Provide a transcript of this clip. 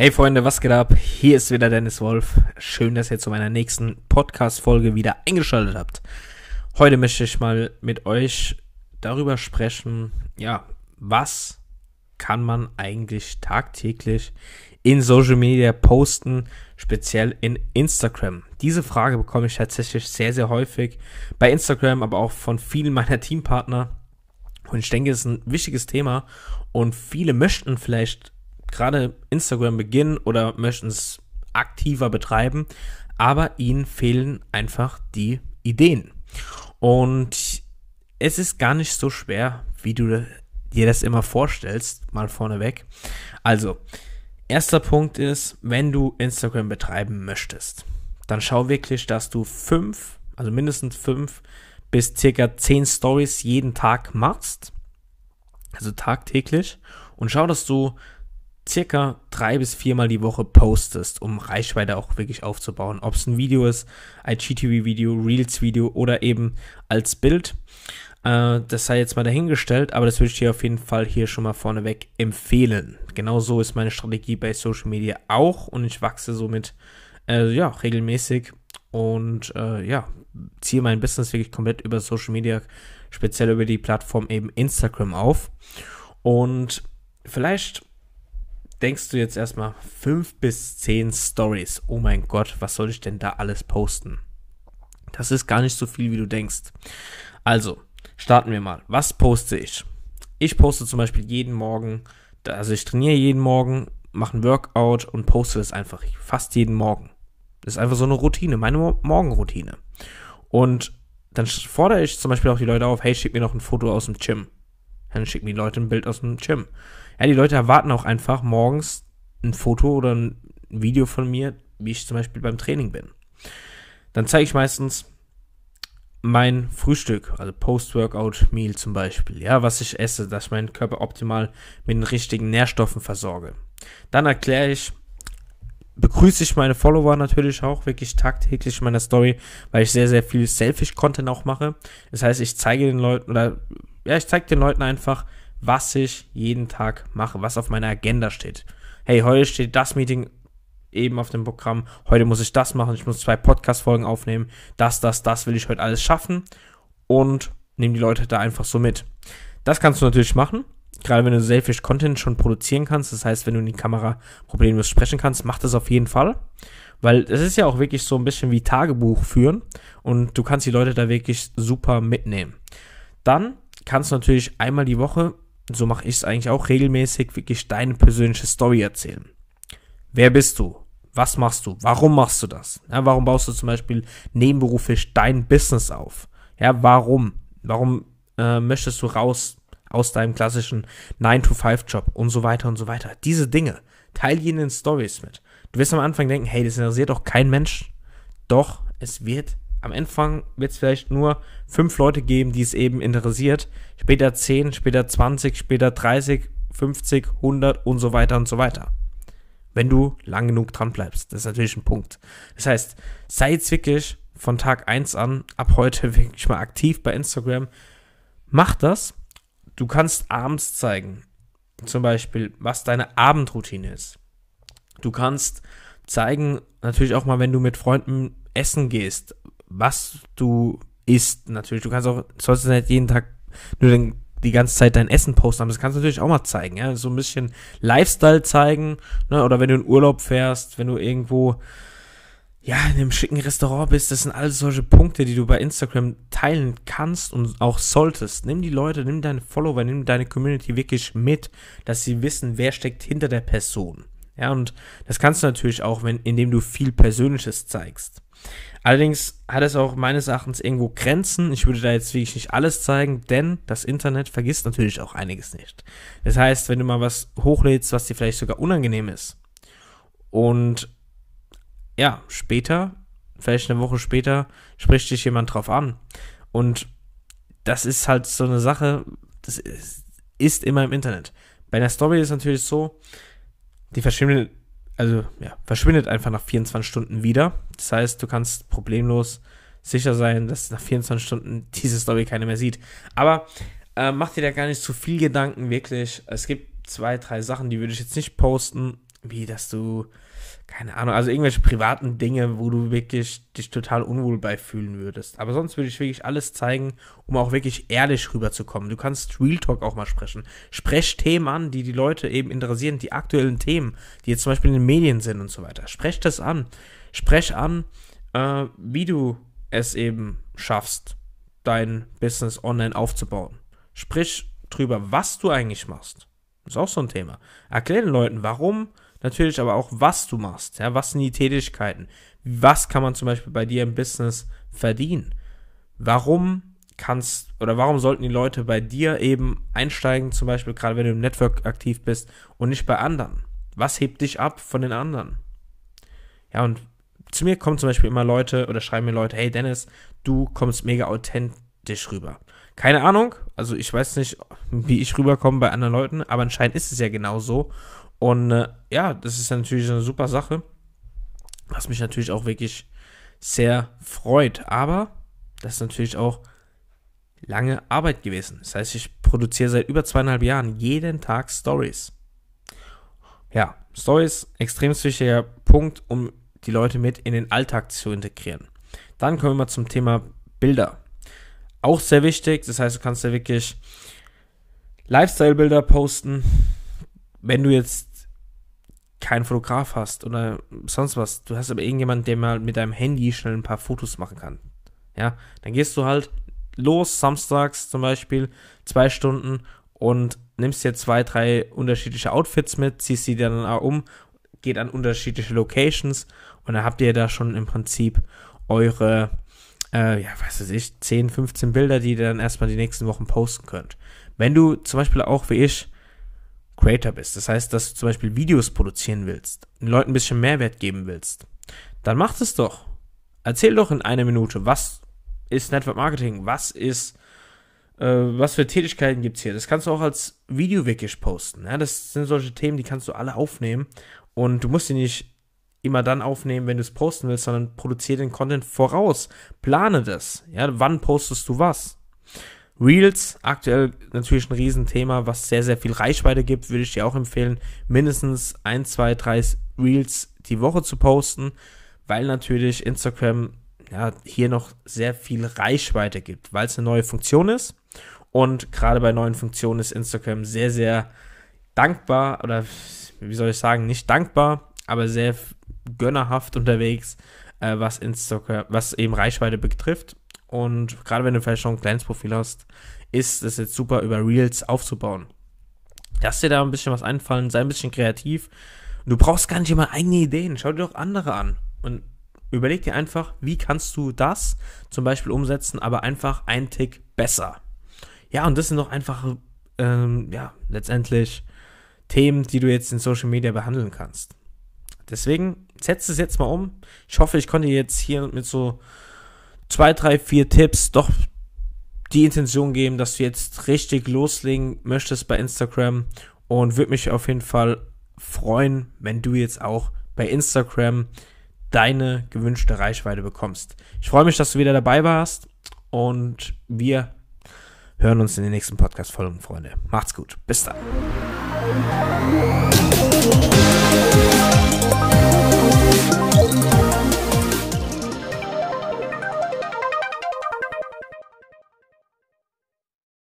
Hey Freunde, was geht ab? Hier ist wieder Dennis Wolf. Schön, dass ihr zu meiner nächsten Podcast-Folge wieder eingeschaltet habt. Heute möchte ich mal mit euch darüber sprechen, ja, was kann man eigentlich tagtäglich in Social Media posten, speziell in Instagram? Diese Frage bekomme ich tatsächlich sehr, sehr häufig bei Instagram, aber auch von vielen meiner Teampartner. Und ich denke, es ist ein wichtiges Thema und viele möchten vielleicht gerade Instagram beginnen oder möchten es aktiver betreiben, aber ihnen fehlen einfach die Ideen. Und es ist gar nicht so schwer, wie du dir das immer vorstellst, mal vorneweg. Also, erster Punkt ist, wenn du Instagram betreiben möchtest, dann schau wirklich, dass du fünf, also mindestens fünf bis circa zehn Stories jeden Tag machst. Also tagtäglich. Und schau, dass du circa drei bis viermal die Woche postest, um Reichweite auch wirklich aufzubauen. Ob es ein Video ist, IGTV-Video, Reels-Video oder eben als Bild. Äh, das sei jetzt mal dahingestellt, aber das würde ich dir auf jeden Fall hier schon mal vorneweg empfehlen. Genau so ist meine Strategie bei Social Media auch und ich wachse somit äh, ja, regelmäßig und äh, ja, ziehe mein Business wirklich komplett über Social Media, speziell über die Plattform eben Instagram auf. Und vielleicht denkst du jetzt erstmal fünf bis zehn Stories. Oh mein Gott, was soll ich denn da alles posten? Das ist gar nicht so viel, wie du denkst. Also, starten wir mal. Was poste ich? Ich poste zum Beispiel jeden Morgen, also ich trainiere jeden Morgen, mache ein Workout und poste das einfach fast jeden Morgen. Das ist einfach so eine Routine, meine Morgenroutine. Und dann fordere ich zum Beispiel auch die Leute auf, hey, schick mir noch ein Foto aus dem Gym. Dann schicken die Leute ein Bild aus dem Gym. Ja, die Leute erwarten auch einfach morgens ein Foto oder ein Video von mir, wie ich zum Beispiel beim Training bin. Dann zeige ich meistens mein Frühstück, also Post-Workout-Meal zum Beispiel, ja, was ich esse, dass ich meinen Körper optimal mit den richtigen Nährstoffen versorge. Dann erkläre ich, begrüße ich meine Follower natürlich auch wirklich tagtäglich in meiner Story, weil ich sehr, sehr viel Selfish-Content auch mache. Das heißt, ich zeige den Leuten oder ja, ich zeige den Leuten einfach, was ich jeden Tag mache, was auf meiner Agenda steht. Hey, heute steht das Meeting eben auf dem Programm, heute muss ich das machen, ich muss zwei Podcast-Folgen aufnehmen, das, das, das will ich heute alles schaffen und nehme die Leute da einfach so mit. Das kannst du natürlich machen, gerade wenn du Selfish Content schon produzieren kannst, das heißt, wenn du in die Kamera problemlos sprechen kannst, mach das auf jeden Fall. Weil es ist ja auch wirklich so ein bisschen wie Tagebuch führen und du kannst die Leute da wirklich super mitnehmen. Dann kannst du natürlich einmal die Woche so mache ich es eigentlich auch regelmäßig, wirklich deine persönliche Story erzählen. Wer bist du? Was machst du? Warum machst du das? Ja, warum baust du zum Beispiel nebenberuflich dein Business auf? Ja, warum? Warum äh, möchtest du raus aus deinem klassischen 9-to-5-Job und so weiter und so weiter? Diese Dinge. Teil die in Stories mit. Du wirst am Anfang denken, hey, das interessiert doch kein Mensch. Doch, es wird am Anfang wird es vielleicht nur fünf Leute geben, die es eben interessiert. Später 10, später 20, später 30, 50, 100 und so weiter und so weiter. Wenn du lang genug dran bleibst. Das ist natürlich ein Punkt. Das heißt, sei jetzt wirklich von Tag 1 an, ab heute wirklich mal aktiv bei Instagram. Mach das. Du kannst abends zeigen, zum Beispiel, was deine Abendroutine ist. Du kannst zeigen, natürlich auch mal, wenn du mit Freunden essen gehst, was du isst. Natürlich, du kannst auch, sollst nicht jeden Tag nur den, die ganze Zeit dein Essen posten, aber das kannst du natürlich auch mal zeigen, ja, so ein bisschen Lifestyle zeigen, ne, oder wenn du in Urlaub fährst, wenn du irgendwo, ja, in einem schicken Restaurant bist, das sind alles solche Punkte, die du bei Instagram teilen kannst und auch solltest. Nimm die Leute, nimm deine Follower, nimm deine Community wirklich mit, dass sie wissen, wer steckt hinter der Person. Ja, und das kannst du natürlich auch, wenn, indem du viel Persönliches zeigst. Allerdings hat es auch meines Erachtens irgendwo Grenzen. Ich würde da jetzt wirklich nicht alles zeigen, denn das Internet vergisst natürlich auch einiges nicht. Das heißt, wenn du mal was hochlädst, was dir vielleicht sogar unangenehm ist und ja, später, vielleicht eine Woche später, spricht dich jemand drauf an und das ist halt so eine Sache, das ist, ist immer im Internet. Bei einer Story ist es natürlich so, die verschwindet also ja, verschwindet einfach nach 24 Stunden wieder. Das heißt, du kannst problemlos sicher sein, dass nach 24 Stunden diese Story keiner mehr sieht. Aber äh, mach dir da gar nicht zu viel Gedanken, wirklich. Es gibt zwei, drei Sachen, die würde ich jetzt nicht posten. Wie dass du, keine Ahnung, also irgendwelche privaten Dinge, wo du wirklich dich total unwohl bei fühlen würdest. Aber sonst würde ich wirklich alles zeigen, um auch wirklich ehrlich rüberzukommen. Du kannst Real Talk auch mal sprechen. Sprech Themen an, die die Leute eben interessieren, die aktuellen Themen, die jetzt zum Beispiel in den Medien sind und so weiter. Sprech das an. Sprech an, äh, wie du es eben schaffst, dein Business online aufzubauen. Sprich drüber, was du eigentlich machst. Ist auch so ein Thema. Erklär den Leuten, warum natürlich aber auch, was du machst. Ja, was sind die Tätigkeiten? Was kann man zum Beispiel bei dir im Business verdienen? Warum kannst oder warum sollten die Leute bei dir eben einsteigen, zum Beispiel gerade wenn du im Network aktiv bist und nicht bei anderen? Was hebt dich ab von den anderen? Ja, und zu mir kommen zum Beispiel immer Leute oder schreiben mir Leute, hey Dennis, du kommst mega authentisch rüber. Keine Ahnung, also ich weiß nicht, wie ich rüberkomme bei anderen Leuten, aber anscheinend ist es ja genau so. Und äh, ja, das ist natürlich eine super Sache, was mich natürlich auch wirklich sehr freut. Aber das ist natürlich auch lange Arbeit gewesen. Das heißt, ich produziere seit über zweieinhalb Jahren jeden Tag Stories. Ja, Stories, extrem wichtiger Punkt, um die Leute mit in den Alltag zu integrieren. Dann kommen wir zum Thema Bilder. Auch sehr wichtig, das heißt, du kannst ja wirklich Lifestyle-Bilder posten. Wenn du jetzt keinen Fotograf hast oder sonst was, du hast aber irgendjemanden, der mal mit deinem Handy schnell ein paar Fotos machen kann. Ja, dann gehst du halt los, samstags zum Beispiel, zwei Stunden und nimmst dir zwei, drei unterschiedliche Outfits mit, ziehst sie dann um, geht an unterschiedliche Locations und dann habt ihr da schon im Prinzip eure, äh, ja, weiß ich, 10, 15 Bilder, die ihr dann erstmal die nächsten Wochen posten könnt. Wenn du zum Beispiel auch wie ich Creator bist, das heißt, dass du zum Beispiel Videos produzieren willst, den Leuten ein bisschen Mehrwert geben willst, dann mach es doch. Erzähl doch in einer Minute, was ist Network Marketing, was ist, äh, was für Tätigkeiten gibt es hier. Das kannst du auch als Video wirklich posten. Ja? Das sind solche Themen, die kannst du alle aufnehmen und du musst sie nicht immer dann aufnehmen, wenn du es posten willst, sondern produziere den Content voraus. Plane das. Ja, wann postest du was? Reels, aktuell natürlich ein Riesenthema, was sehr, sehr viel Reichweite gibt, würde ich dir auch empfehlen, mindestens ein, zwei, drei Reels die Woche zu posten, weil natürlich Instagram ja, hier noch sehr viel Reichweite gibt, weil es eine neue Funktion ist. Und gerade bei neuen Funktionen ist Instagram sehr, sehr dankbar oder wie soll ich sagen, nicht dankbar, aber sehr gönnerhaft unterwegs, äh, was Instagram, was eben Reichweite betrifft. Und gerade wenn du vielleicht schon ein kleines Profil hast, ist es jetzt super, über Reels aufzubauen. Lass dir da ein bisschen was einfallen, sei ein bisschen kreativ. Du brauchst gar nicht immer eigene Ideen. Schau dir doch andere an. Und überleg dir einfach, wie kannst du das zum Beispiel umsetzen, aber einfach ein Tick besser. Ja, und das sind doch einfach, ähm, ja, letztendlich Themen, die du jetzt in Social Media behandeln kannst. Deswegen setz es jetzt mal um. Ich hoffe, ich konnte jetzt hier mit so zwei, drei, vier Tipps doch die Intention geben, dass du jetzt richtig loslegen möchtest bei Instagram und würde mich auf jeden Fall freuen, wenn du jetzt auch bei Instagram deine gewünschte Reichweite bekommst. Ich freue mich, dass du wieder dabei warst und wir hören uns in den nächsten Podcast-Folgen, Freunde. Macht's gut. Bis dann.